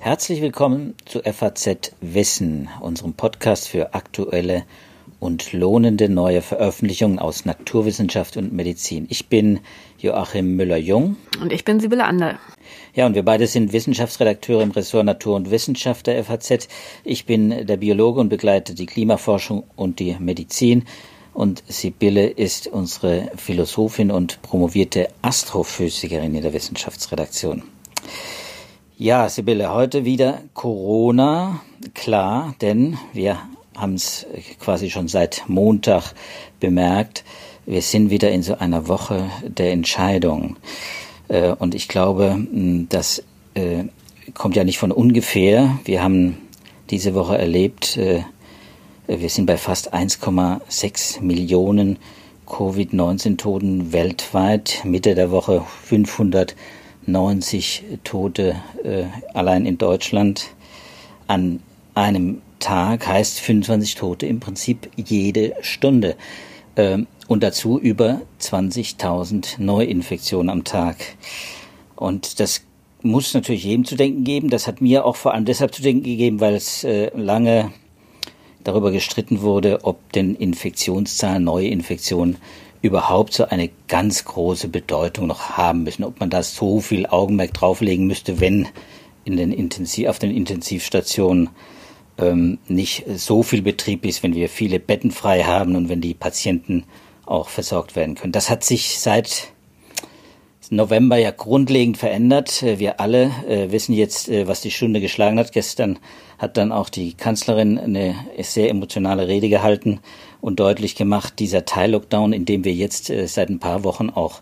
Herzlich willkommen zu FAZ Wissen, unserem Podcast für aktuelle und lohnende neue Veröffentlichungen aus Naturwissenschaft und Medizin. Ich bin Joachim Müller-Jung. Und ich bin Sibylle Ander. Ja, und wir beide sind Wissenschaftsredakteure im Ressort Natur und Wissenschaft der FAZ. Ich bin der Biologe und begleite die Klimaforschung und die Medizin. Und Sibylle ist unsere Philosophin und promovierte Astrophysikerin in der Wissenschaftsredaktion. Ja, Sibylle, heute wieder Corona, klar, denn wir haben es quasi schon seit Montag bemerkt. Wir sind wieder in so einer Woche der Entscheidung. Äh, und ich glaube, das äh, kommt ja nicht von ungefähr. Wir haben diese Woche erlebt, äh, wir sind bei fast 1,6 Millionen Covid-19-Toten weltweit. Mitte der Woche 590 Tote allein in Deutschland. An einem Tag heißt 25 Tote im Prinzip jede Stunde. Ähm, und dazu über 20.000 Neuinfektionen am Tag. Und das muss natürlich jedem zu denken geben. Das hat mir auch vor allem deshalb zu denken gegeben, weil es äh, lange darüber gestritten wurde, ob denn Infektionszahlen, neue Infektionen überhaupt so eine ganz große Bedeutung noch haben müssen, ob man da so viel Augenmerk drauflegen müsste, wenn in den Intensiv, auf den Intensivstationen ähm, nicht so viel Betrieb ist, wenn wir viele Betten frei haben und wenn die Patienten auch versorgt werden können. Das hat sich seit November ja grundlegend verändert. Wir alle äh, wissen jetzt, äh, was die Stunde geschlagen hat. Gestern hat dann auch die Kanzlerin eine sehr emotionale Rede gehalten und deutlich gemacht, dieser Teil-Lockdown, in dem wir jetzt äh, seit ein paar Wochen auch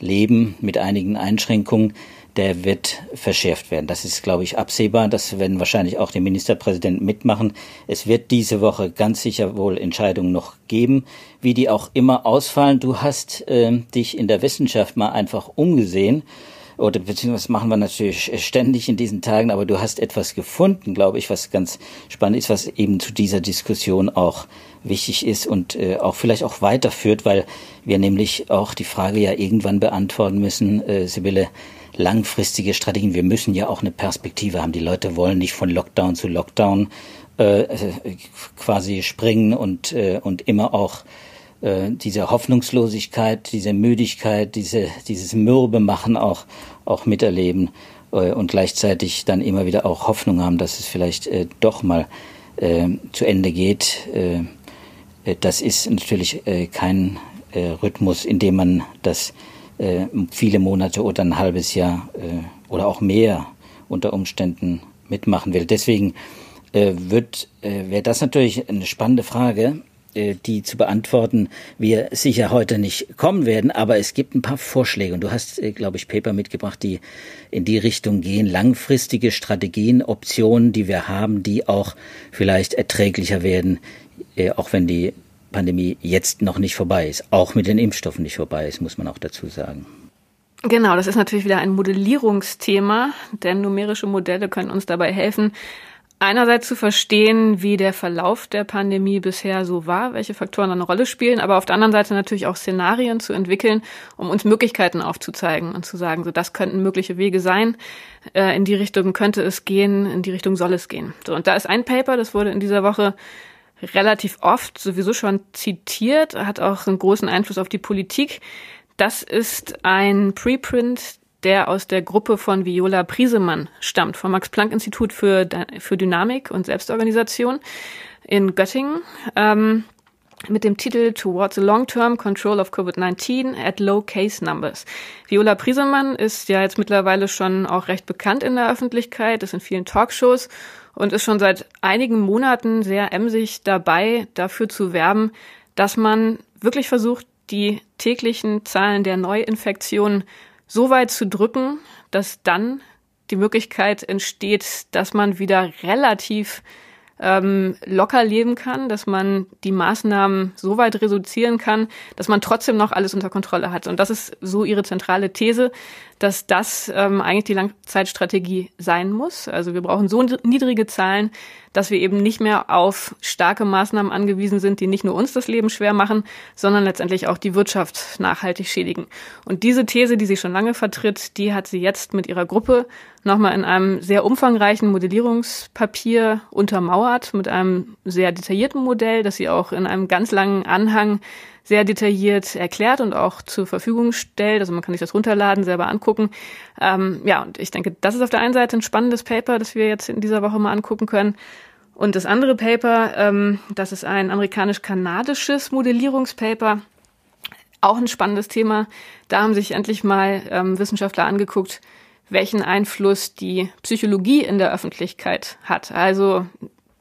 leben, mit einigen Einschränkungen, der wird verschärft werden. Das ist, glaube ich, absehbar. Das werden wahrscheinlich auch die Ministerpräsidenten mitmachen. Es wird diese Woche ganz sicher wohl Entscheidungen noch geben, wie die auch immer ausfallen. Du hast äh, dich in der Wissenschaft mal einfach umgesehen oder beziehungsweise machen wir natürlich ständig in diesen Tagen, aber du hast etwas gefunden, glaube ich, was ganz spannend ist, was eben zu dieser Diskussion auch wichtig ist und äh, auch vielleicht auch weiterführt, weil wir nämlich auch die Frage ja irgendwann beantworten müssen, äh, Sibylle, langfristige Strategien. Wir müssen ja auch eine Perspektive haben. Die Leute wollen nicht von Lockdown zu Lockdown äh, quasi springen und, äh, und immer auch äh, diese Hoffnungslosigkeit, diese Müdigkeit, diese, dieses Mürbe machen auch, auch miterleben äh, und gleichzeitig dann immer wieder auch Hoffnung haben, dass es vielleicht äh, doch mal äh, zu Ende geht. Äh, äh das ist natürlich äh, kein äh, Rhythmus, in dem man das äh, viele Monate oder ein halbes Jahr äh, oder auch mehr unter Umständen mitmachen will. Deswegen äh, äh, wäre das natürlich eine spannende Frage, äh, die zu beantworten wir sicher heute nicht kommen werden, aber es gibt ein paar Vorschläge und du hast, äh, glaube ich, Paper mitgebracht, die in die Richtung gehen, langfristige Strategien, Optionen, die wir haben, die auch vielleicht erträglicher werden, äh, auch wenn die Pandemie jetzt noch nicht vorbei ist, auch mit den Impfstoffen nicht vorbei ist, muss man auch dazu sagen. Genau, das ist natürlich wieder ein Modellierungsthema, denn numerische Modelle können uns dabei helfen, einerseits zu verstehen, wie der Verlauf der Pandemie bisher so war, welche Faktoren eine Rolle spielen, aber auf der anderen Seite natürlich auch Szenarien zu entwickeln, um uns Möglichkeiten aufzuzeigen und zu sagen, so das könnten mögliche Wege sein, äh, in die Richtung könnte es gehen, in die Richtung soll es gehen. So, und da ist ein Paper, das wurde in dieser Woche relativ oft sowieso schon zitiert, hat auch einen großen Einfluss auf die Politik. Das ist ein Preprint, der aus der Gruppe von Viola Priesemann stammt, vom Max-Planck-Institut für, für Dynamik und Selbstorganisation in Göttingen. Ähm, mit dem Titel Towards a Long-Term Control of COVID-19 at Low Case Numbers. Viola Priesemann ist ja jetzt mittlerweile schon auch recht bekannt in der Öffentlichkeit, ist in vielen Talkshows und ist schon seit einigen Monaten sehr emsig dabei, dafür zu werben, dass man wirklich versucht, die täglichen Zahlen der Neuinfektionen so weit zu drücken, dass dann die Möglichkeit entsteht, dass man wieder relativ ähm, locker leben kann, dass man die Maßnahmen so weit reduzieren kann, dass man trotzdem noch alles unter Kontrolle hat. Und das ist so ihre zentrale These, dass das ähm, eigentlich die Langzeitstrategie sein muss. Also wir brauchen so niedrige Zahlen, dass wir eben nicht mehr auf starke Maßnahmen angewiesen sind, die nicht nur uns das Leben schwer machen, sondern letztendlich auch die Wirtschaft nachhaltig schädigen. Und diese These, die sie schon lange vertritt, die hat sie jetzt mit ihrer Gruppe nochmal in einem sehr umfangreichen Modellierungspapier untermauert, mit einem sehr detaillierten Modell, das sie auch in einem ganz langen Anhang sehr detailliert erklärt und auch zur Verfügung stellt. Also man kann sich das runterladen, selber angucken. Ähm, ja, und ich denke, das ist auf der einen Seite ein spannendes Paper, das wir jetzt in dieser Woche mal angucken können. Und das andere Paper, ähm, das ist ein amerikanisch-kanadisches Modellierungspaper. Auch ein spannendes Thema. Da haben sich endlich mal ähm, Wissenschaftler angeguckt, welchen Einfluss die Psychologie in der Öffentlichkeit hat. Also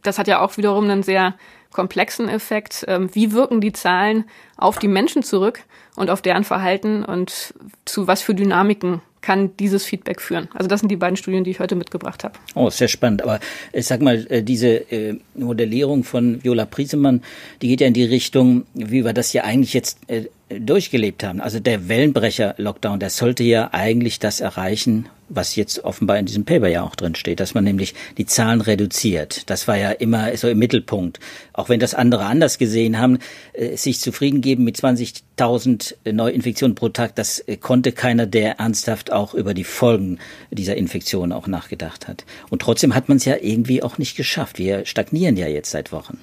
das hat ja auch wiederum einen sehr komplexen Effekt. Ähm, wie wirken die Zahlen auf die Menschen zurück und auf deren Verhalten und zu was für Dynamiken kann dieses Feedback führen. Also das sind die beiden Studien, die ich heute mitgebracht habe. Oh, sehr spannend. Aber ich sag mal, äh, diese äh, Modellierung von Viola Priesemann, die geht ja in die Richtung, wie wir das ja eigentlich jetzt äh, durchgelebt haben. Also der Wellenbrecher-Lockdown, der sollte ja eigentlich das erreichen, was jetzt offenbar in diesem Paper ja auch drin steht, dass man nämlich die Zahlen reduziert. Das war ja immer so im Mittelpunkt. Auch wenn das andere anders gesehen haben, äh, sich zufrieden geben mit 20.000 Neuinfektionen pro Tag, das äh, konnte keiner, der ernsthaft auch über die Folgen dieser Infektion auch nachgedacht hat. Und trotzdem hat man es ja irgendwie auch nicht geschafft. Wir stagnieren ja jetzt seit Wochen.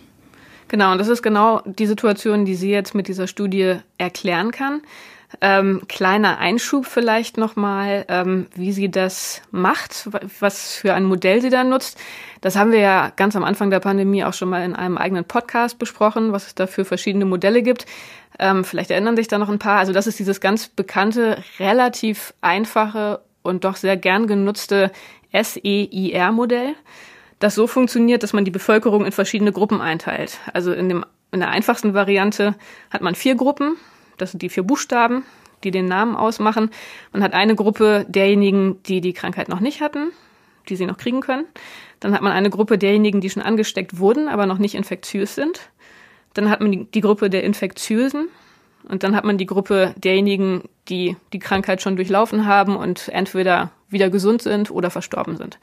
Genau, und das ist genau die Situation, die sie jetzt mit dieser Studie erklären kann. Ähm, kleiner Einschub vielleicht nochmal, ähm, wie sie das macht, was für ein Modell sie da nutzt. Das haben wir ja ganz am Anfang der Pandemie auch schon mal in einem eigenen Podcast besprochen, was es da für verschiedene Modelle gibt. Ähm, vielleicht erinnern sich da noch ein paar. Also das ist dieses ganz bekannte, relativ einfache und doch sehr gern genutzte SEIR-Modell das so funktioniert, dass man die Bevölkerung in verschiedene Gruppen einteilt. Also in, dem, in der einfachsten Variante hat man vier Gruppen, das sind die vier Buchstaben, die den Namen ausmachen. Man hat eine Gruppe derjenigen, die die Krankheit noch nicht hatten, die sie noch kriegen können. Dann hat man eine Gruppe derjenigen, die schon angesteckt wurden, aber noch nicht infektiös sind. Dann hat man die, Gruppe der Infektiösen. Und dann hat man die Gruppe derjenigen, die die Krankheit schon durchlaufen haben und entweder wieder gesund sind oder verstorben sind.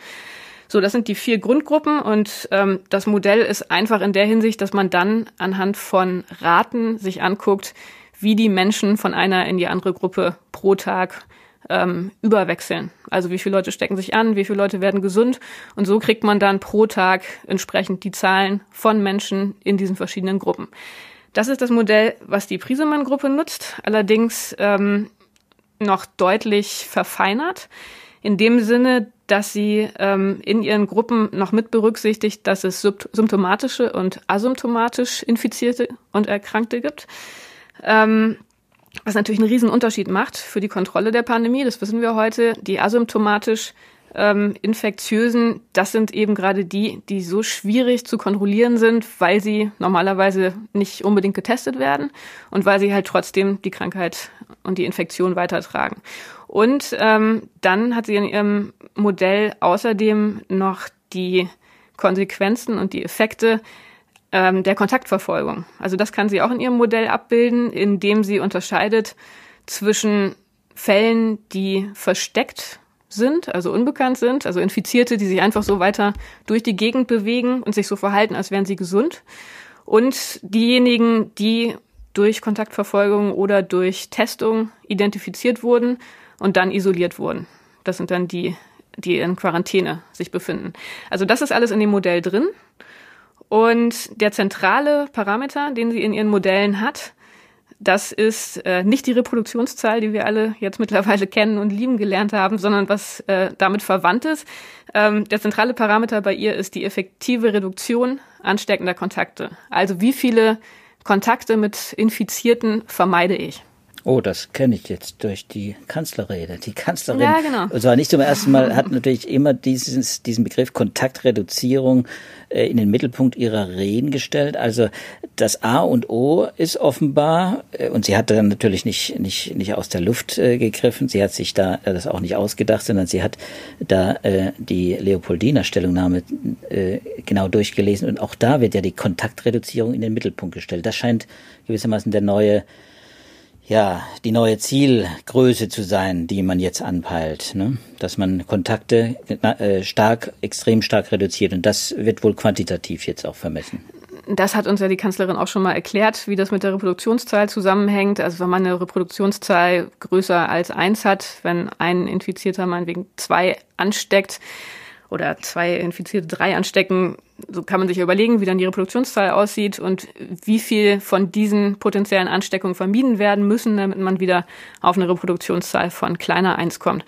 So, das sind die vier Grundgruppen und ähm, das Modell ist einfach in der Hinsicht, dass man dann anhand von Raten sich anguckt, wie die Menschen von einer in die andere Gruppe pro Tag ähm, überwechseln. Also wie viele Leute stecken sich an, wie viele Leute werden gesund und so kriegt man dann pro Tag entsprechend die Zahlen von Menschen in diesen verschiedenen Gruppen. Das ist das Modell, was die Prisemann-Gruppe nutzt, allerdings ähm, noch deutlich verfeinert. In dem Sinne, dass sie ähm, in ihren Gruppen noch mit berücksichtigt, dass es symptomatische und asymptomatisch Infizierte und Erkrankte gibt. Ähm, was natürlich einen riesen Unterschied macht für die Kontrolle der Pandemie, das wissen wir heute. Die asymptomatisch ähm, Infektiösen, das sind eben gerade die, die so schwierig zu kontrollieren sind, weil sie normalerweise nicht unbedingt getestet werden und weil sie halt trotzdem die Krankheit und die Infektion weitertragen. Und ähm, dann hat sie in ihrem Modell außerdem noch die Konsequenzen und die Effekte ähm, der Kontaktverfolgung. Also das kann sie auch in ihrem Modell abbilden, indem sie unterscheidet zwischen Fällen, die versteckt sind, also unbekannt sind, also Infizierte, die sich einfach so weiter durch die Gegend bewegen und sich so verhalten, als wären sie gesund, und diejenigen, die durch Kontaktverfolgung oder durch Testung identifiziert wurden und dann isoliert wurden. Das sind dann die, die in Quarantäne sich befinden. Also das ist alles in dem Modell drin. Und der zentrale Parameter, den sie in ihren Modellen hat, das ist äh, nicht die Reproduktionszahl, die wir alle jetzt mittlerweile kennen und lieben gelernt haben, sondern was äh, damit verwandt ist. Ähm, der zentrale Parameter bei ihr ist die effektive Reduktion ansteckender Kontakte. Also wie viele Kontakte mit Infizierten vermeide ich? Oh, das kenne ich jetzt durch die Kanzlerrede. Die Kanzlerin, ja, genau. und zwar nicht zum ersten Mal, hat natürlich immer dieses, diesen Begriff Kontaktreduzierung äh, in den Mittelpunkt ihrer Reden gestellt. Also das A und O ist offenbar, äh, und sie hat dann natürlich nicht, nicht, nicht aus der Luft äh, gegriffen, sie hat sich da das auch nicht ausgedacht, sondern sie hat da die Leopoldiner Stellungnahme genau durchgelesen und auch da wird ja die Kontaktreduzierung in den Mittelpunkt gestellt. Das scheint gewissermaßen der neue ja, die neue Zielgröße zu sein, die man jetzt anpeilt, ne? dass man Kontakte äh, stark, extrem stark reduziert und das wird wohl quantitativ jetzt auch vermessen. Das hat uns ja die Kanzlerin auch schon mal erklärt, wie das mit der Reproduktionszahl zusammenhängt. Also wenn man eine Reproduktionszahl größer als eins hat, wenn ein Infizierter meinetwegen zwei ansteckt, oder zwei Infizierte drei anstecken, so kann man sich überlegen, wie dann die Reproduktionszahl aussieht und wie viel von diesen potenziellen Ansteckungen vermieden werden müssen, damit man wieder auf eine Reproduktionszahl von kleiner eins kommt.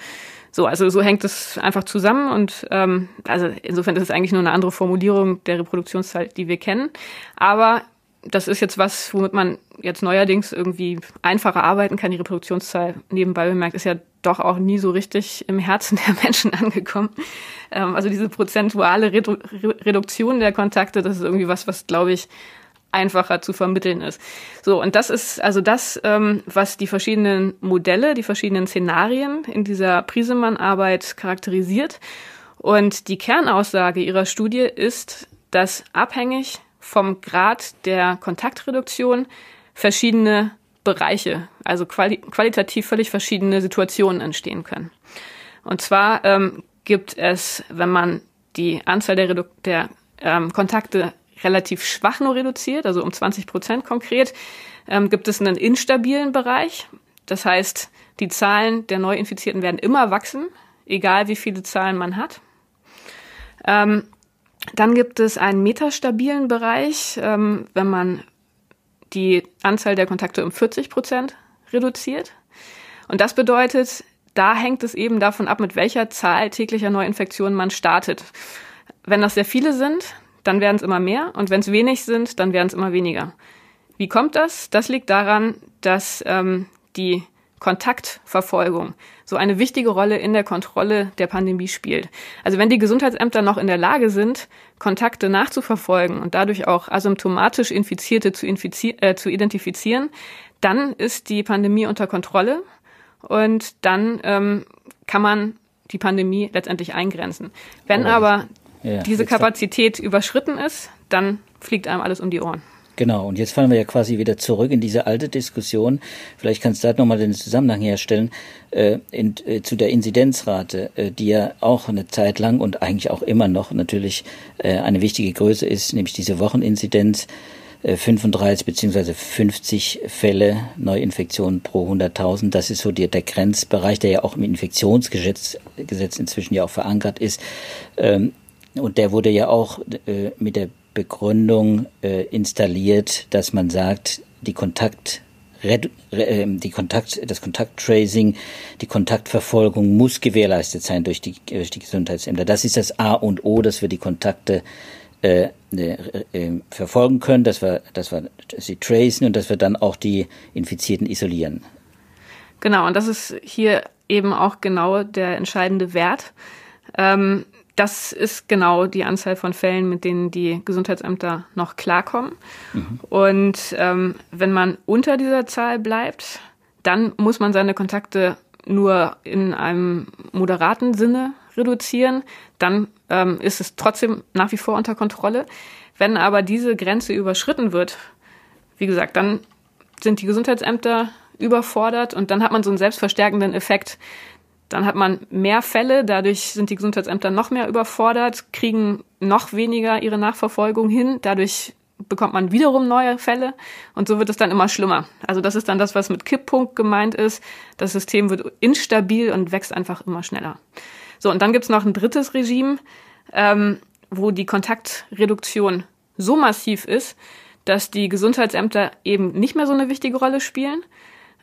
So, also so hängt es einfach zusammen und ähm, also insofern ist es eigentlich nur eine andere Formulierung der Reproduktionszahl, die wir kennen. Aber das ist jetzt was, womit man jetzt neuerdings irgendwie einfacher arbeiten kann. Die Reproduktionszahl nebenbei bemerkt ist ja doch auch nie so richtig im Herzen der Menschen angekommen. Ähm, also diese prozentuale Redu Reduktion der Kontakte, das ist irgendwie was, was glaube ich einfacher zu vermitteln ist. So, und das ist also das, ähm, was die verschiedenen Modelle, die verschiedenen Szenarien in dieser Prisemann-Arbeit charakterisiert. Und die Kernaussage ihrer Studie ist, dass abhängig vom Grad der Kontaktreduktion verschiedene Bereiche, also quali qualitativ völlig verschiedene Situationen entstehen können. Und zwar ähm, gibt es, wenn man die Anzahl der, Redu der ähm, Kontakte relativ schwach nur reduziert, also um 20 Prozent konkret, ähm, gibt es einen instabilen Bereich. Das heißt, die Zahlen der Neuinfizierten werden immer wachsen, egal wie viele Zahlen man hat. Ähm, dann gibt es einen metastabilen Bereich, ähm, wenn man die Anzahl der Kontakte um 40 Prozent reduziert. Und das bedeutet, da hängt es eben davon ab, mit welcher Zahl täglicher Neuinfektionen man startet. Wenn das sehr viele sind, dann werden es immer mehr und wenn es wenig sind, dann werden es immer weniger. Wie kommt das? Das liegt daran, dass ähm, die Kontaktverfolgung so eine wichtige Rolle in der Kontrolle der Pandemie spielt. Also wenn die Gesundheitsämter noch in der Lage sind, Kontakte nachzuverfolgen und dadurch auch asymptomatisch Infizierte zu, infizi äh, zu identifizieren, dann ist die Pandemie unter Kontrolle und dann ähm, kann man die Pandemie letztendlich eingrenzen. Wenn oh, aber ja, diese Kapazität überschritten ist, dann fliegt einem alles um die Ohren. Genau, und jetzt fallen wir ja quasi wieder zurück in diese alte Diskussion. Vielleicht kannst du da nochmal den Zusammenhang herstellen äh, in, äh, zu der Inzidenzrate, äh, die ja auch eine Zeit lang und eigentlich auch immer noch natürlich äh, eine wichtige Größe ist, nämlich diese Wocheninzidenz. 35 beziehungsweise 50 Fälle Neuinfektionen pro 100.000. Das ist so der, der Grenzbereich, der ja auch im Infektionsgesetz Gesetz inzwischen ja auch verankert ist. Ähm, und der wurde ja auch äh, mit der Begründung äh, installiert, dass man sagt, die Kontakt ähm, die Kontakt, das Kontakttracing, die Kontaktverfolgung muss gewährleistet sein durch die, durch die Gesundheitsämter. Das ist das A und O, dass wir die Kontakte äh, äh, äh, verfolgen können, dass wir, dass wir sie tracen und dass wir dann auch die Infizierten isolieren. Genau, und das ist hier eben auch genau der entscheidende Wert. Ähm, das ist genau die Anzahl von Fällen, mit denen die Gesundheitsämter noch klarkommen. Mhm. Und ähm, wenn man unter dieser Zahl bleibt, dann muss man seine Kontakte nur in einem moderaten Sinne reduzieren. Dann ähm, ist es trotzdem nach wie vor unter Kontrolle. Wenn aber diese Grenze überschritten wird, wie gesagt, dann sind die Gesundheitsämter überfordert und dann hat man so einen selbstverstärkenden Effekt. Dann hat man mehr Fälle, dadurch sind die Gesundheitsämter noch mehr überfordert, kriegen noch weniger ihre Nachverfolgung hin, dadurch bekommt man wiederum neue Fälle und so wird es dann immer schlimmer. Also das ist dann das, was mit Kipppunkt gemeint ist. Das System wird instabil und wächst einfach immer schneller. So, und dann gibt's noch ein drittes Regime, ähm, wo die Kontaktreduktion so massiv ist, dass die Gesundheitsämter eben nicht mehr so eine wichtige Rolle spielen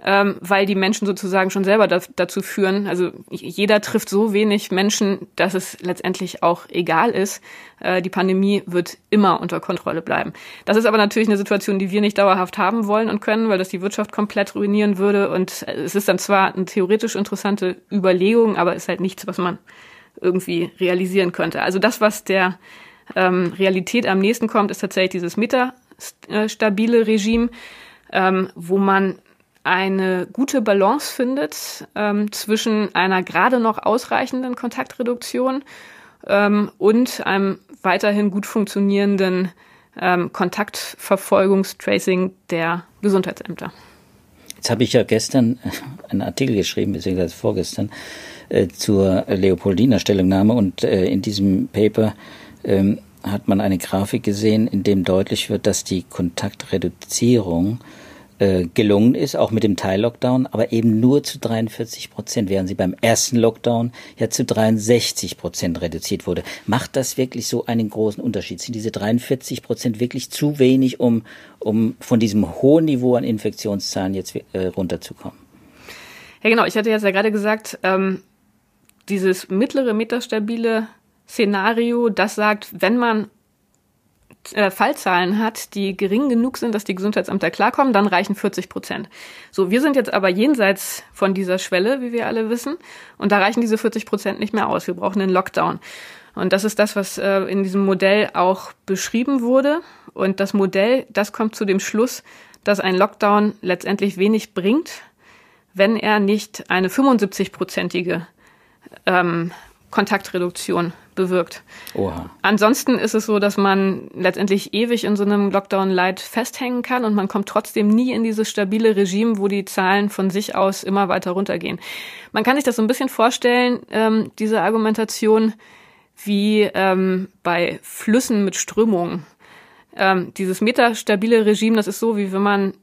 ähm, weil die Menschen sozusagen schon selber da, dazu führen. Also jeder trifft so wenig Menschen, dass es letztendlich auch egal ist. Äh, die Pandemie wird immer unter Kontrolle bleiben. Das ist aber natürlich eine Situation, die wir nicht dauerhaft haben wollen und können, weil das die Wirtschaft komplett ruinieren würde. Und es ist dann zwar eine theoretisch interessante Überlegung, aber ist halt nichts, was man irgendwie realisieren könnte. Also das, was der ähm, Realität am nächsten kommt, ist tatsächlich dieses metastabile Regime, ähm, wo man eine gute Balance findet ähm, zwischen einer gerade noch ausreichenden Kontaktreduktion ähm, und einem weiterhin gut funktionierenden ähm, Kontaktverfolgungstracing der Gesundheitsämter. Jetzt habe ich ja gestern einen Artikel geschrieben, beziehungsweise vorgestern, äh, zur Leopoldiner Stellungnahme und äh, in diesem Paper ähm, hat man eine Grafik gesehen, in dem deutlich wird, dass die Kontaktreduzierung äh, gelungen ist, auch mit dem Teil-Lockdown, aber eben nur zu 43 Prozent, während sie beim ersten Lockdown ja zu 63 Prozent reduziert wurde. Macht das wirklich so einen großen Unterschied? Sind diese 43 Prozent wirklich zu wenig, um, um von diesem hohen Niveau an Infektionszahlen jetzt äh, runterzukommen? Ja, genau. Ich hatte jetzt ja gerade gesagt, ähm, dieses mittlere, metastabile Szenario, das sagt, wenn man äh, Fallzahlen hat, die gering genug sind, dass die Gesundheitsämter klarkommen, dann reichen 40 Prozent. So, wir sind jetzt aber jenseits von dieser Schwelle, wie wir alle wissen, und da reichen diese 40 Prozent nicht mehr aus. Wir brauchen einen Lockdown. Und das ist das, was äh, in diesem Modell auch beschrieben wurde. Und das Modell, das kommt zu dem Schluss, dass ein Lockdown letztendlich wenig bringt, wenn er nicht eine 75-prozentige ähm, Kontaktreduktion bewirkt. Oha. Ansonsten ist es so, dass man letztendlich ewig in so einem Lockdown-Light festhängen kann und man kommt trotzdem nie in dieses stabile Regime, wo die Zahlen von sich aus immer weiter runtergehen. Man kann sich das so ein bisschen vorstellen, ähm, diese Argumentation, wie ähm, bei Flüssen mit Strömungen. Ähm, dieses metastabile Regime, das ist so, wie wenn man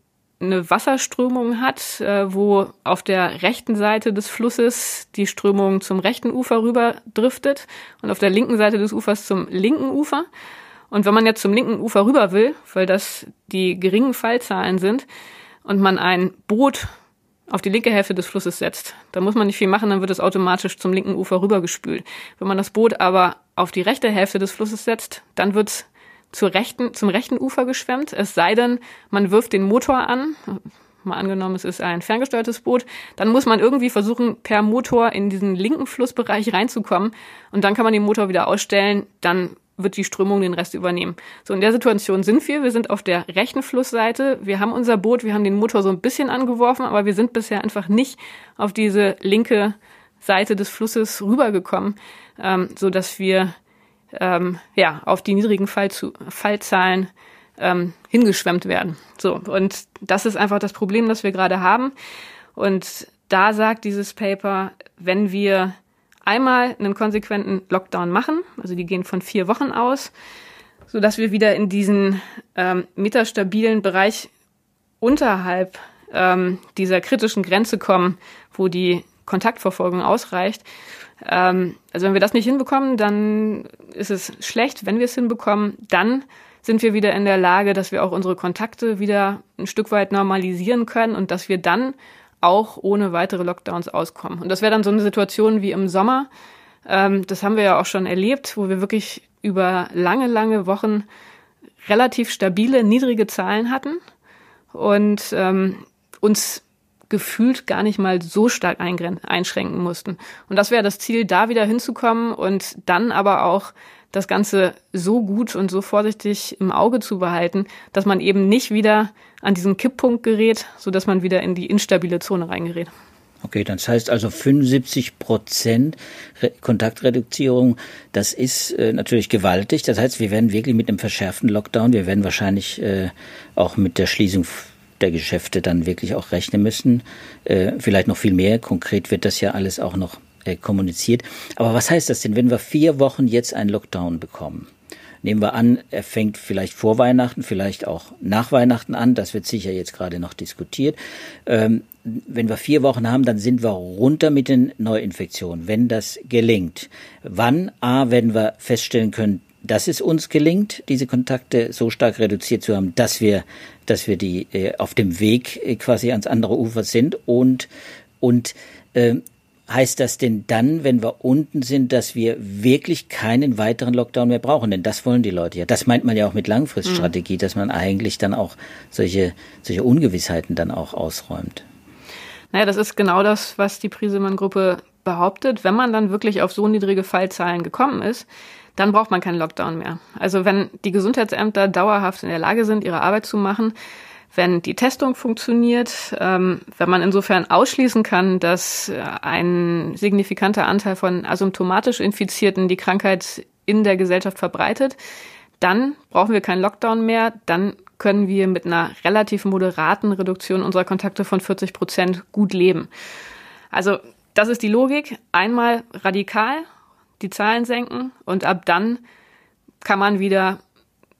eine Wasserströmung hat, äh, wo auf der rechten Seite des Flusses die Strömung zum rechten Ufer rüber driftet und auf der linken Seite des Ufers zum linken Ufer. Und wenn man jetzt zum linken Ufer rüber will, weil das die geringen Fallzahlen sind, und man ein Boot auf die linke Hälfte des Flusses setzt, dann muss man nicht viel machen, dann wird es automatisch zum linken Ufer rübergespült. Wenn man das Boot aber auf die rechte Hälfte des Flusses setzt, dann wird es zur rechten, zum rechten Ufer geschwemmt. Es sei denn, man wirft den Motor an. Mal angenommen, es ist ein ferngesteuertes Boot. Dann muss man irgendwie versuchen, per Motor in diesen linken Flussbereich reinzukommen. Und dann kann man den Motor wieder ausstellen. Dann wird die Strömung den Rest übernehmen. So, in der Situation sind wir. Wir sind auf der rechten Flussseite. Wir haben unser Boot, wir haben den Motor so ein bisschen angeworfen, aber wir sind bisher einfach nicht auf diese linke Seite des Flusses rübergekommen, ähm, so dass wir ähm, ja, auf die niedrigen Fallzu Fallzahlen ähm, hingeschwemmt werden. So, und das ist einfach das Problem, das wir gerade haben. Und da sagt dieses Paper, wenn wir einmal einen konsequenten Lockdown machen, also die gehen von vier Wochen aus, so dass wir wieder in diesen ähm, metastabilen Bereich unterhalb ähm, dieser kritischen Grenze kommen, wo die Kontaktverfolgung ausreicht, ähm, also wenn wir das nicht hinbekommen, dann ist es schlecht. Wenn wir es hinbekommen, dann sind wir wieder in der Lage, dass wir auch unsere Kontakte wieder ein Stück weit normalisieren können und dass wir dann auch ohne weitere Lockdowns auskommen. Und das wäre dann so eine Situation wie im Sommer. Ähm, das haben wir ja auch schon erlebt, wo wir wirklich über lange, lange Wochen relativ stabile, niedrige Zahlen hatten und ähm, uns gefühlt gar nicht mal so stark einschränken mussten. Und das wäre das Ziel, da wieder hinzukommen und dann aber auch das Ganze so gut und so vorsichtig im Auge zu behalten, dass man eben nicht wieder an diesen Kipppunkt gerät, so dass man wieder in die instabile Zone reingerät. Okay, das heißt also 75 Prozent Kontaktreduzierung, das ist äh, natürlich gewaltig. Das heißt, wir werden wirklich mit einem verschärften Lockdown, wir werden wahrscheinlich äh, auch mit der Schließung der Geschäfte dann wirklich auch rechnen müssen. Äh, vielleicht noch viel mehr. Konkret wird das ja alles auch noch äh, kommuniziert. Aber was heißt das denn, wenn wir vier Wochen jetzt einen Lockdown bekommen? Nehmen wir an, er fängt vielleicht vor Weihnachten, vielleicht auch nach Weihnachten an. Das wird sicher jetzt gerade noch diskutiert. Ähm, wenn wir vier Wochen haben, dann sind wir runter mit den Neuinfektionen, wenn das gelingt. Wann? A, werden wir feststellen können, dass es uns gelingt, diese Kontakte so stark reduziert zu haben, dass wir, dass wir die äh, auf dem Weg äh, quasi ans andere Ufer sind und und äh, heißt das denn dann, wenn wir unten sind, dass wir wirklich keinen weiteren Lockdown mehr brauchen? Denn das wollen die Leute ja. Das meint man ja auch mit Langfriststrategie, mhm. dass man eigentlich dann auch solche solche Ungewissheiten dann auch ausräumt. Naja, das ist genau das, was die Prisemann-Gruppe behauptet. Wenn man dann wirklich auf so niedrige Fallzahlen gekommen ist, dann braucht man keinen Lockdown mehr. Also wenn die Gesundheitsämter dauerhaft in der Lage sind, ihre Arbeit zu machen, wenn die Testung funktioniert, ähm, wenn man insofern ausschließen kann, dass äh, ein signifikanter Anteil von asymptomatisch Infizierten die Krankheit in der Gesellschaft verbreitet, dann brauchen wir keinen Lockdown mehr, dann können wir mit einer relativ moderaten Reduktion unserer Kontakte von 40 Prozent gut leben. Also das ist die Logik. Einmal radikal die Zahlen senken und ab dann kann man wieder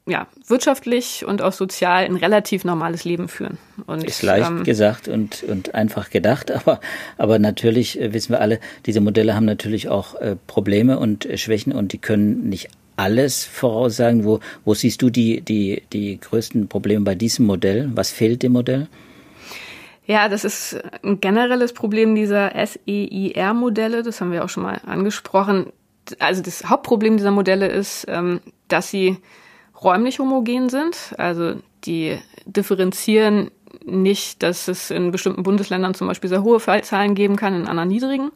ja, wirtschaftlich und auch sozial ein relativ normales Leben führen. Und, ist leicht ähm, gesagt und, und einfach gedacht, aber, aber natürlich äh, wissen wir alle, diese Modelle haben natürlich auch äh, Probleme und äh, Schwächen und die können nicht alles voraussagen. Wo, wo siehst du die, die, die größten Probleme bei diesem Modell? Was fehlt dem Modell? Ja, das ist ein generelles Problem dieser SEIR-Modelle. Das haben wir auch schon mal angesprochen. Also das Hauptproblem dieser Modelle ist, ähm, dass sie räumlich homogen sind. Also die differenzieren nicht, dass es in bestimmten Bundesländern zum Beispiel sehr hohe Fallzahlen geben kann, in anderen niedrigen.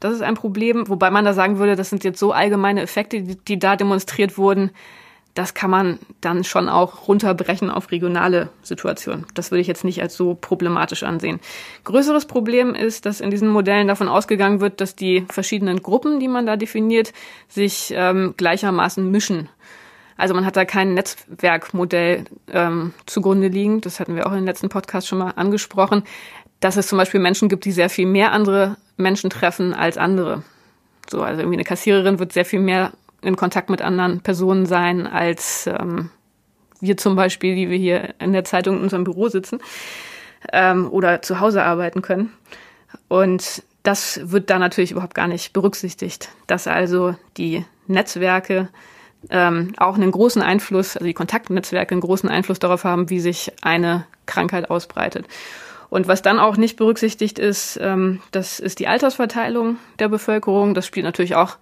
Das ist ein Problem, wobei man da sagen würde, das sind jetzt so allgemeine Effekte, die, die da demonstriert wurden. Das kann man dann schon auch runterbrechen auf regionale Situationen. Das würde ich jetzt nicht als so problematisch ansehen. Größeres Problem ist, dass in diesen Modellen davon ausgegangen wird, dass die verschiedenen Gruppen, die man da definiert, sich ähm, gleichermaßen mischen. Also man hat da kein Netzwerkmodell ähm, zugrunde liegen. Das hatten wir auch den letzten Podcast schon mal angesprochen, dass es zum Beispiel Menschen gibt, die sehr viel mehr andere Menschen treffen als andere. So, also irgendwie eine Kassiererin wird sehr viel mehr in Kontakt mit anderen Personen sein als ähm, wir zum Beispiel, die wir hier in der Zeitung in unserem Büro sitzen ähm, oder zu Hause arbeiten können. Und das wird da natürlich überhaupt gar nicht berücksichtigt, dass also die Netzwerke ähm, auch einen großen Einfluss, also die Kontaktnetzwerke einen großen Einfluss darauf haben, wie sich eine Krankheit ausbreitet. Und was dann auch nicht berücksichtigt ist, ähm, das ist die Altersverteilung der Bevölkerung. Das spielt natürlich auch,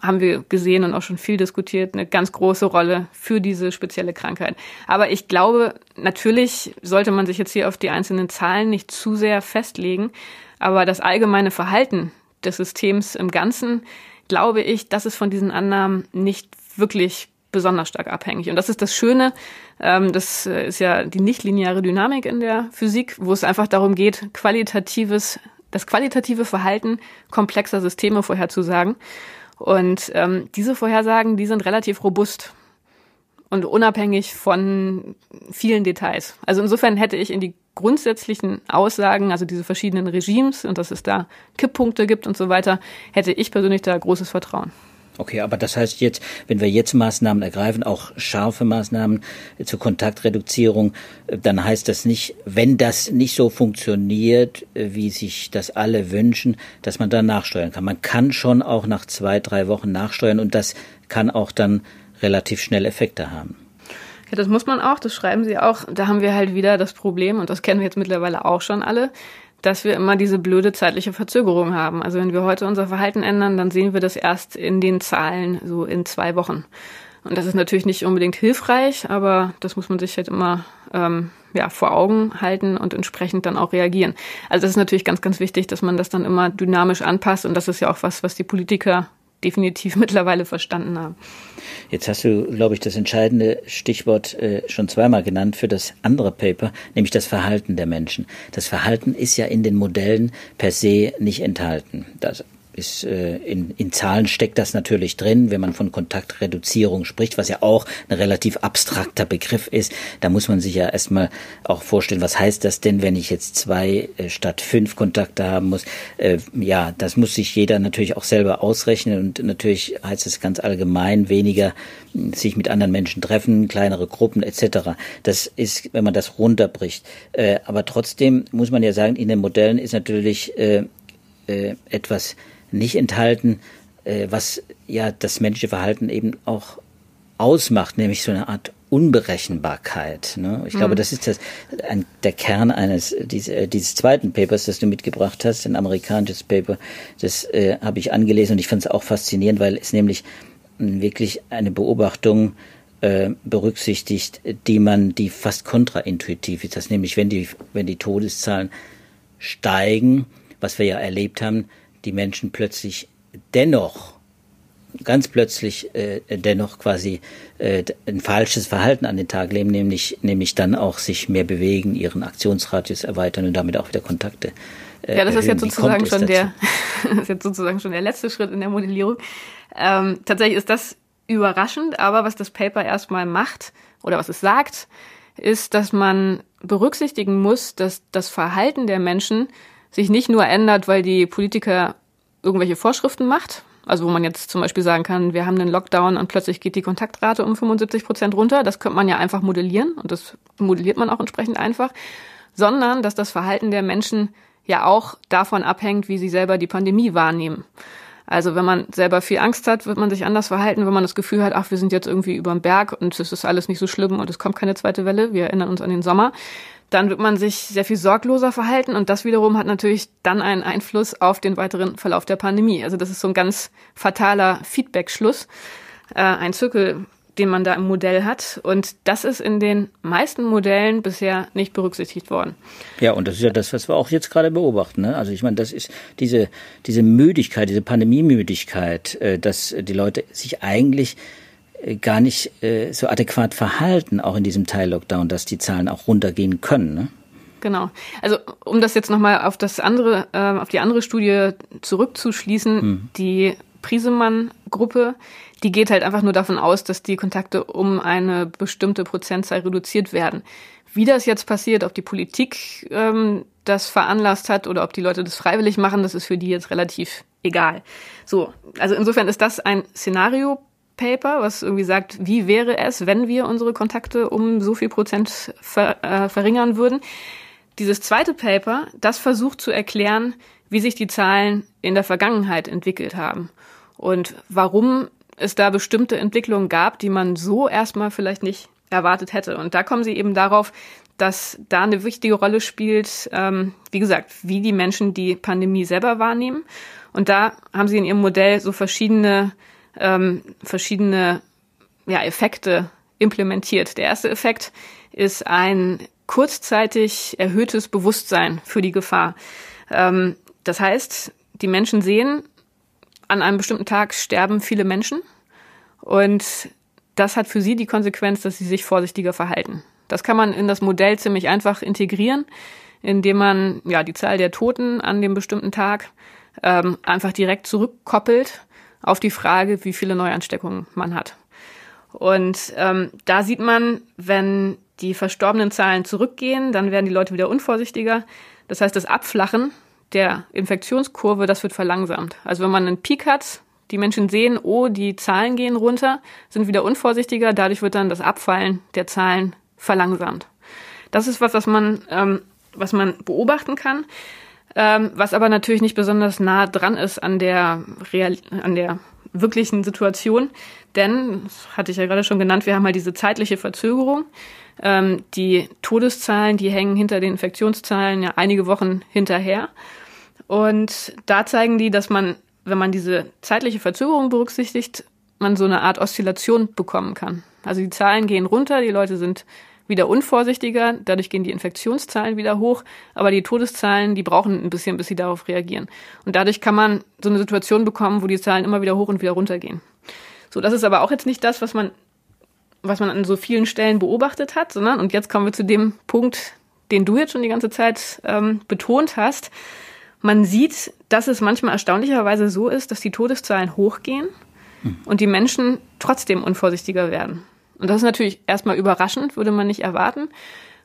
haben wir gesehen und auch schon viel diskutiert, eine ganz große Rolle für diese spezielle Krankheit. Aber ich glaube, natürlich sollte man sich jetzt hier auf die einzelnen Zahlen nicht zu sehr festlegen. Aber das allgemeine Verhalten des Systems im Ganzen, glaube ich, das ist von diesen Annahmen nicht wirklich besonders stark abhängig. Und das ist das Schöne, ähm, das äh, ist ja die nichtlineare Dynamik in der Physik, wo es einfach darum geht, qualitatives, das qualitative Verhalten komplexer Systeme vorherzusagen. Und ähm, diese Vorhersagen, die sind relativ robust und unabhängig von vielen Details. Also insofern hätte ich in die grundsätzlichen Aussagen, also diese verschiedenen Regimes und dass es da Kipppunkte gibt und so weiter, hätte ich persönlich da großes Vertrauen. Okay, aber das heißt jetzt, wenn wir jetzt Maßnahmen ergreifen, auch scharfe Maßnahmen zur Kontaktreduzierung, dann heißt das nicht, wenn das nicht so funktioniert, wie sich das alle wünschen, dass man dann nachsteuern kann. Man kann schon auch nach zwei, drei Wochen nachsteuern und das kann auch dann relativ schnell Effekte haben. Ja, das muss man auch, das schreiben sie auch. Da haben wir halt wieder das Problem, und das kennen wir jetzt mittlerweile auch schon alle, dass wir immer diese blöde zeitliche Verzögerung haben. Also wenn wir heute unser Verhalten ändern, dann sehen wir das erst in den Zahlen so in zwei Wochen. Und das ist natürlich nicht unbedingt hilfreich, aber das muss man sich halt immer ähm, ja, vor Augen halten und entsprechend dann auch reagieren. Also das ist natürlich ganz, ganz wichtig, dass man das dann immer dynamisch anpasst. Und das ist ja auch was, was die Politiker definitiv mittlerweile verstanden haben. Jetzt hast du, glaube ich, das entscheidende Stichwort äh, schon zweimal genannt für das andere Paper, nämlich das Verhalten der Menschen. Das Verhalten ist ja in den Modellen per se nicht enthalten. Das, ist, äh, in, in Zahlen steckt das natürlich drin, wenn man von Kontaktreduzierung spricht, was ja auch ein relativ abstrakter Begriff ist. Da muss man sich ja erstmal auch vorstellen, was heißt das denn, wenn ich jetzt zwei äh, statt fünf Kontakte haben muss. Äh, ja, das muss sich jeder natürlich auch selber ausrechnen und natürlich heißt es ganz allgemein weniger hm, sich mit anderen Menschen treffen, kleinere Gruppen etc. Das ist, wenn man das runterbricht. Äh, aber trotzdem muss man ja sagen, in den Modellen ist natürlich äh, äh, etwas nicht enthalten, äh, was ja das menschliche Verhalten eben auch ausmacht, nämlich so eine Art Unberechenbarkeit. Ne? Ich mhm. glaube, das ist das, ein, der Kern eines dieses, äh, dieses zweiten Papers, das du mitgebracht hast, ein amerikanisches Paper. Das äh, habe ich angelesen und ich fand es auch faszinierend, weil es nämlich wirklich eine Beobachtung äh, berücksichtigt, die man, die fast kontraintuitiv ist. Das nämlich, wenn die, wenn die Todeszahlen steigen, was wir ja erlebt haben, die Menschen plötzlich dennoch ganz plötzlich äh, dennoch quasi äh, ein falsches Verhalten an den Tag legen, nämlich, nämlich dann auch sich mehr bewegen, ihren Aktionsradius erweitern und damit auch wieder Kontakte. Äh, ja, das ist jetzt sozusagen schon der, das ist jetzt sozusagen schon der letzte Schritt in der Modellierung. Ähm, tatsächlich ist das überraschend, aber was das Paper erstmal macht oder was es sagt, ist, dass man berücksichtigen muss, dass das Verhalten der Menschen sich nicht nur ändert, weil die Politiker irgendwelche Vorschriften macht, also wo man jetzt zum Beispiel sagen kann, wir haben einen Lockdown und plötzlich geht die Kontaktrate um 75 Prozent runter. Das könnte man ja einfach modellieren und das modelliert man auch entsprechend einfach, sondern dass das Verhalten der Menschen ja auch davon abhängt, wie sie selber die Pandemie wahrnehmen. Also wenn man selber viel Angst hat, wird man sich anders verhalten, wenn man das Gefühl hat, ach, wir sind jetzt irgendwie über dem Berg und es ist alles nicht so schlimm und es kommt keine zweite Welle. Wir erinnern uns an den Sommer. Dann wird man sich sehr viel sorgloser verhalten und das wiederum hat natürlich dann einen Einfluss auf den weiteren Verlauf der Pandemie. Also das ist so ein ganz fataler Feedback-Schluss, äh, ein Zirkel, den man da im Modell hat. Und das ist in den meisten Modellen bisher nicht berücksichtigt worden. Ja, und das ist ja das, was wir auch jetzt gerade beobachten. Ne? Also ich meine, das ist diese, diese Müdigkeit, diese Pandemiemüdigkeit, äh, dass die Leute sich eigentlich gar nicht äh, so adäquat verhalten, auch in diesem Teil-Lockdown, dass die Zahlen auch runtergehen können. Ne? Genau. Also um das jetzt nochmal auf das andere, äh, auf die andere Studie zurückzuschließen, hm. die Prisemann-Gruppe, die geht halt einfach nur davon aus, dass die Kontakte um eine bestimmte Prozentzahl reduziert werden. Wie das jetzt passiert, ob die Politik ähm, das veranlasst hat oder ob die Leute das freiwillig machen, das ist für die jetzt relativ egal. So, also insofern ist das ein Szenario Paper, was irgendwie sagt, wie wäre es, wenn wir unsere Kontakte um so viel Prozent ver, äh, verringern würden. Dieses zweite Paper, das versucht zu erklären, wie sich die Zahlen in der Vergangenheit entwickelt haben und warum es da bestimmte Entwicklungen gab, die man so erstmal vielleicht nicht erwartet hätte. Und da kommen sie eben darauf, dass da eine wichtige Rolle spielt, ähm, wie gesagt, wie die Menschen die Pandemie selber wahrnehmen. Und da haben sie in ihrem Modell so verschiedene, ähm, verschiedene ja, Effekte implementiert. Der erste Effekt ist ein kurzzeitig erhöhtes Bewusstsein für die Gefahr. Ähm, das heißt, die Menschen sehen, an einem bestimmten Tag sterben viele Menschen und das hat für sie die Konsequenz, dass sie sich vorsichtiger verhalten. Das kann man in das Modell ziemlich einfach integrieren, indem man ja die Zahl der Toten an dem bestimmten Tag ähm, einfach direkt zurückkoppelt auf die Frage, wie viele Neuansteckungen man hat. Und ähm, da sieht man, wenn die verstorbenen Zahlen zurückgehen, dann werden die Leute wieder unvorsichtiger. Das heißt, das Abflachen der Infektionskurve, das wird verlangsamt. Also wenn man einen Peak hat, die Menschen sehen, oh, die Zahlen gehen runter, sind wieder unvorsichtiger, dadurch wird dann das Abfallen der Zahlen verlangsamt. Das ist was, was man, ähm, was man beobachten kann, ähm, was aber natürlich nicht besonders nah dran ist an der, Real an der wirklichen Situation, denn, das hatte ich ja gerade schon genannt, wir haben halt diese zeitliche Verzögerung. Ähm, die Todeszahlen, die hängen hinter den Infektionszahlen ja einige Wochen hinterher. Und da zeigen die, dass man, wenn man diese zeitliche Verzögerung berücksichtigt, man so eine Art Oszillation bekommen kann. Also die Zahlen gehen runter, die Leute sind wieder unvorsichtiger, dadurch gehen die Infektionszahlen wieder hoch, aber die Todeszahlen, die brauchen ein bisschen, bis sie darauf reagieren. Und dadurch kann man so eine Situation bekommen, wo die Zahlen immer wieder hoch und wieder runter gehen. So, das ist aber auch jetzt nicht das, was man, was man an so vielen Stellen beobachtet hat, sondern, und jetzt kommen wir zu dem Punkt, den du jetzt schon die ganze Zeit ähm, betont hast, man sieht, dass es manchmal erstaunlicherweise so ist, dass die Todeszahlen hochgehen hm. und die Menschen trotzdem unvorsichtiger werden. Und das ist natürlich erstmal überraschend, würde man nicht erwarten.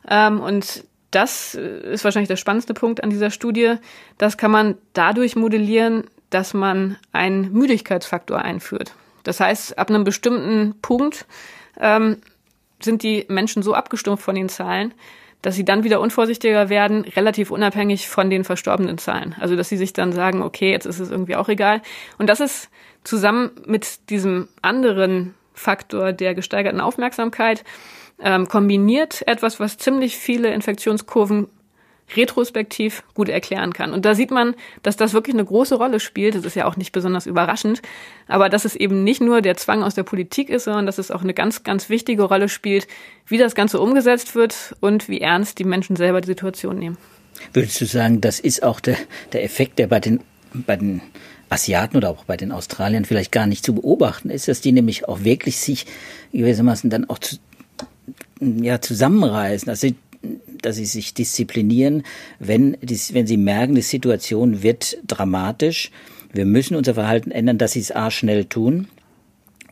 Ähm, und das ist wahrscheinlich der spannendste Punkt an dieser Studie. Das kann man dadurch modellieren, dass man einen Müdigkeitsfaktor einführt. Das heißt, ab einem bestimmten Punkt ähm, sind die Menschen so abgestumpft von den Zahlen, dass sie dann wieder unvorsichtiger werden, relativ unabhängig von den verstorbenen Zahlen. Also dass sie sich dann sagen, okay, jetzt ist es irgendwie auch egal. Und das ist zusammen mit diesem anderen Faktor der gesteigerten Aufmerksamkeit ähm, kombiniert etwas, was ziemlich viele Infektionskurven retrospektiv gut erklären kann. Und da sieht man, dass das wirklich eine große Rolle spielt. Das ist ja auch nicht besonders überraschend, aber dass es eben nicht nur der Zwang aus der Politik ist, sondern dass es auch eine ganz, ganz wichtige Rolle spielt, wie das Ganze umgesetzt wird und wie ernst die Menschen selber die Situation nehmen. Würdest du sagen, das ist auch der, der Effekt, der bei den, bei den Asiaten oder auch bei den Australiern vielleicht gar nicht zu beobachten ist, dass die nämlich auch wirklich sich gewissermaßen dann auch zu, ja, zusammenreißen, dass sie dass sie sich disziplinieren, wenn, wenn sie merken, die Situation wird dramatisch, wir müssen unser Verhalten ändern, dass sie es A schnell tun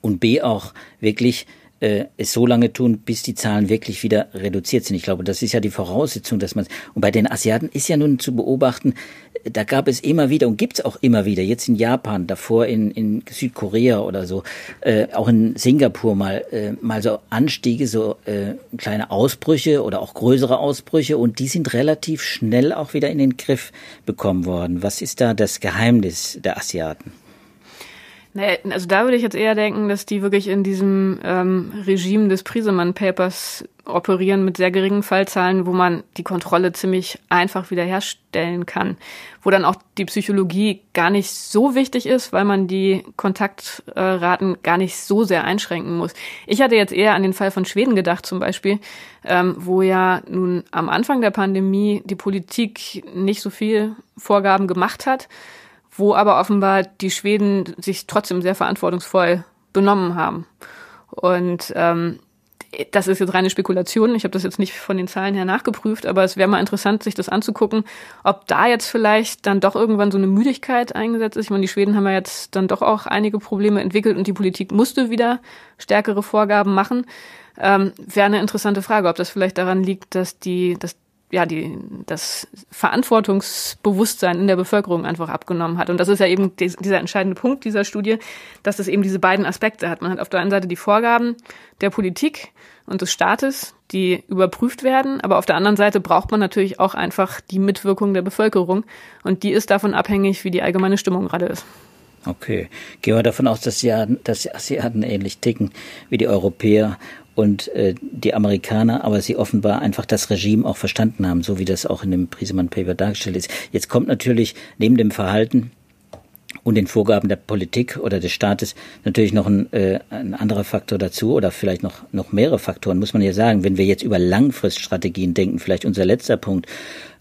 und B auch wirklich äh, es so lange tun, bis die Zahlen wirklich wieder reduziert sind. Ich glaube, das ist ja die Voraussetzung, dass man und bei den Asiaten ist ja nun zu beobachten, da gab es immer wieder und gibt es auch immer wieder, jetzt in Japan, davor in, in Südkorea oder so, äh, auch in Singapur mal, äh, mal so Anstiege, so äh, kleine Ausbrüche oder auch größere Ausbrüche und die sind relativ schnell auch wieder in den Griff bekommen worden. Was ist da das Geheimnis der Asiaten? Naja, also da würde ich jetzt eher denken, dass die wirklich in diesem ähm, Regime des Prisemann Papers operieren mit sehr geringen Fallzahlen, wo man die Kontrolle ziemlich einfach wiederherstellen kann, wo dann auch die Psychologie gar nicht so wichtig ist, weil man die Kontaktraten gar nicht so sehr einschränken muss. Ich hatte jetzt eher an den Fall von Schweden gedacht zum Beispiel, ähm, wo ja nun am Anfang der Pandemie die Politik nicht so viel Vorgaben gemacht hat wo aber offenbar die Schweden sich trotzdem sehr verantwortungsvoll benommen haben. Und ähm, das ist jetzt reine Spekulation. Ich habe das jetzt nicht von den Zahlen her nachgeprüft, aber es wäre mal interessant, sich das anzugucken, ob da jetzt vielleicht dann doch irgendwann so eine Müdigkeit eingesetzt ist. Ich meine, die Schweden haben ja jetzt dann doch auch einige Probleme entwickelt und die Politik musste wieder stärkere Vorgaben machen. Ähm, wäre eine interessante Frage, ob das vielleicht daran liegt, dass die, dass ja, die, das Verantwortungsbewusstsein in der Bevölkerung einfach abgenommen hat. Und das ist ja eben dieser entscheidende Punkt dieser Studie, dass es eben diese beiden Aspekte hat. Man hat auf der einen Seite die Vorgaben der Politik und des Staates, die überprüft werden, aber auf der anderen Seite braucht man natürlich auch einfach die Mitwirkung der Bevölkerung und die ist davon abhängig, wie die allgemeine Stimmung gerade ist. Okay. Gehen wir davon aus, dass die Asiaten ähnlich ticken wie die Europäer und äh, die Amerikaner, aber sie offenbar einfach das Regime auch verstanden haben, so wie das auch in dem Prisemann Paper dargestellt ist. Jetzt kommt natürlich neben dem Verhalten und den Vorgaben der Politik oder des Staates natürlich noch ein, äh, ein anderer Faktor dazu oder vielleicht noch, noch mehrere Faktoren, muss man ja sagen. Wenn wir jetzt über Langfriststrategien denken, vielleicht unser letzter Punkt,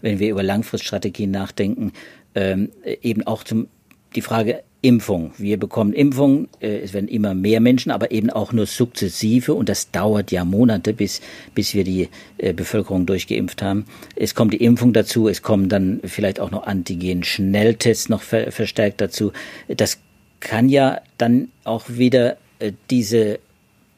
wenn wir über Langfriststrategien nachdenken, ähm, eben auch zum die Frage, Impfung. Wir bekommen Impfung, äh, es werden immer mehr Menschen, aber eben auch nur sukzessive und das dauert ja Monate, bis, bis wir die äh, Bevölkerung durchgeimpft haben. Es kommt die Impfung dazu, es kommen dann vielleicht auch noch Antigen-Schnelltests noch ver verstärkt dazu. Das kann ja dann auch wieder äh, diese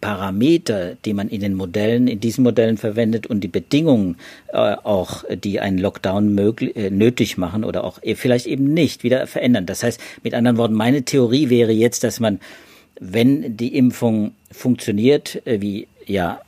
Parameter, die man in den Modellen, in diesen Modellen verwendet und die Bedingungen äh, auch, die einen Lockdown möglich, äh, nötig machen oder auch vielleicht eben nicht wieder verändern. Das heißt, mit anderen Worten, meine Theorie wäre jetzt, dass man, wenn die Impfung funktioniert, äh, wie ja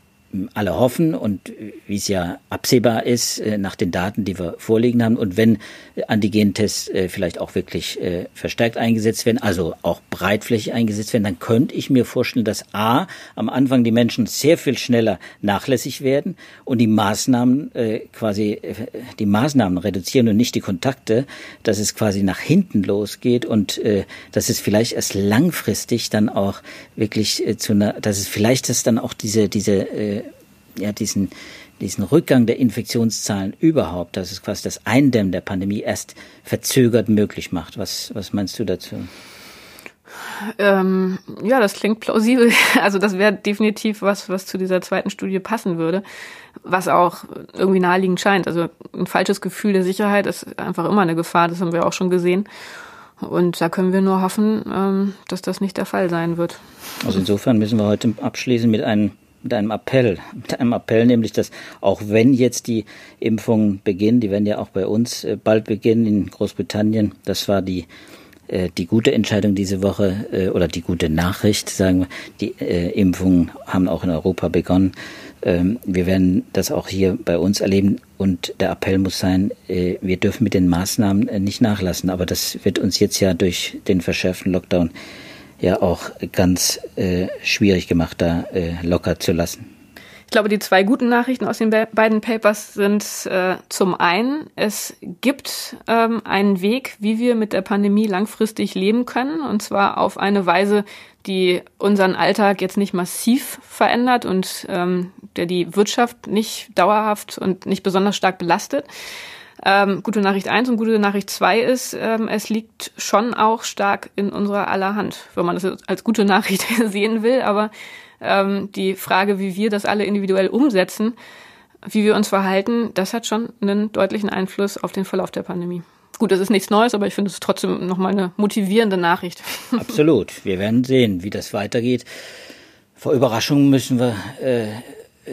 alle hoffen und wie es ja absehbar ist äh, nach den Daten, die wir vorliegen haben. Und wenn Antigentests äh, vielleicht auch wirklich äh, verstärkt eingesetzt werden, also auch breitflächig eingesetzt werden, dann könnte ich mir vorstellen, dass A, am Anfang die Menschen sehr viel schneller nachlässig werden und die Maßnahmen quasi die Maßnahmen reduzieren und nicht die Kontakte, dass es quasi nach hinten losgeht und dass es vielleicht erst langfristig dann auch wirklich zu einer, dass es vielleicht das dann auch diese diese ja, diesen, diesen Rückgang der Infektionszahlen überhaupt, dass es quasi das Eindämmen der Pandemie erst verzögert möglich macht. Was, was meinst du dazu? Ähm, ja, das klingt plausibel. Also das wäre definitiv was, was zu dieser zweiten Studie passen würde, was auch irgendwie naheliegend scheint. Also ein falsches Gefühl der Sicherheit ist einfach immer eine Gefahr, das haben wir auch schon gesehen. Und da können wir nur hoffen, ähm, dass das nicht der Fall sein wird. Also insofern müssen wir heute abschließen mit einem mit einem Appell, mit einem Appell, nämlich, dass auch wenn jetzt die Impfungen beginnen, die werden ja auch bei uns äh, bald beginnen in Großbritannien, das war die äh, die gute Entscheidung diese Woche äh, oder die gute Nachricht, sagen wir, die Impfungen haben auch in Europa begonnen. Ähm, wir werden das auch hier bei uns erleben und der Appell muss sein, wir dürfen mit den Maßnahmen nicht nachlassen, aber das wird uns jetzt ja durch den verschärften Lockdown ja auch ganz äh, schwierig gemacht, da äh, locker zu lassen. Ich glaube, die zwei guten Nachrichten aus den beiden Papers sind äh, zum einen, es gibt ähm, einen Weg, wie wir mit der Pandemie langfristig leben können, und zwar auf eine Weise, die unseren Alltag jetzt nicht massiv verändert und ähm, der die Wirtschaft nicht dauerhaft und nicht besonders stark belastet. Ähm, gute Nachricht eins und gute Nachricht zwei ist, ähm, es liegt schon auch stark in unserer aller Hand, wenn man das als gute Nachricht sehen will. Aber ähm, die Frage, wie wir das alle individuell umsetzen, wie wir uns verhalten, das hat schon einen deutlichen Einfluss auf den Verlauf der Pandemie. Gut, das ist nichts Neues, aber ich finde es trotzdem nochmal eine motivierende Nachricht. Absolut. Wir werden sehen, wie das weitergeht. Vor Überraschungen müssen wir, äh,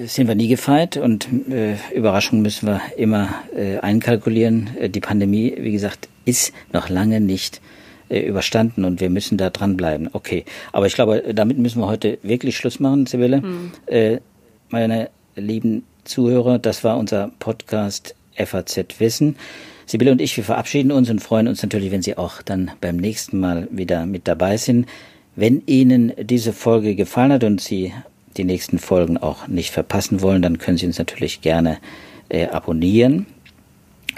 sind wir nie gefeit und äh, Überraschungen müssen wir immer äh, einkalkulieren. Äh, die Pandemie, wie gesagt, ist noch lange nicht äh, überstanden und wir müssen da dranbleiben. Okay, aber ich glaube, damit müssen wir heute wirklich Schluss machen, Sibylle. Hm. Äh, meine lieben Zuhörer, das war unser Podcast FAZ Wissen. Sibylle und ich, wir verabschieden uns und freuen uns natürlich, wenn Sie auch dann beim nächsten Mal wieder mit dabei sind. Wenn Ihnen diese Folge gefallen hat und Sie die nächsten Folgen auch nicht verpassen wollen, dann können Sie uns natürlich gerne äh, abonnieren.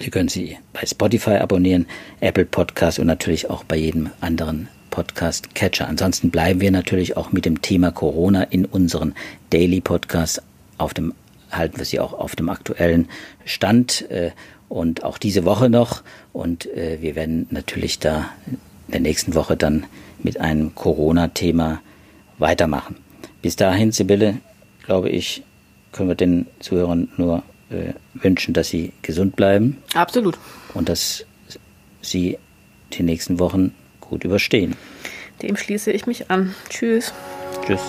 Sie können sie bei Spotify abonnieren, Apple Podcast und natürlich auch bei jedem anderen Podcast Catcher. Ansonsten bleiben wir natürlich auch mit dem Thema Corona in unseren Daily Podcasts auf dem halten wir sie auch auf dem aktuellen Stand äh, und auch diese Woche noch. Und äh, wir werden natürlich da in der nächsten Woche dann mit einem Corona-Thema weitermachen. Bis dahin, Sibylle, glaube ich, können wir den Zuhörern nur äh, wünschen, dass sie gesund bleiben. Absolut. Und dass sie die nächsten Wochen gut überstehen. Dem schließe ich mich an. Tschüss. Tschüss.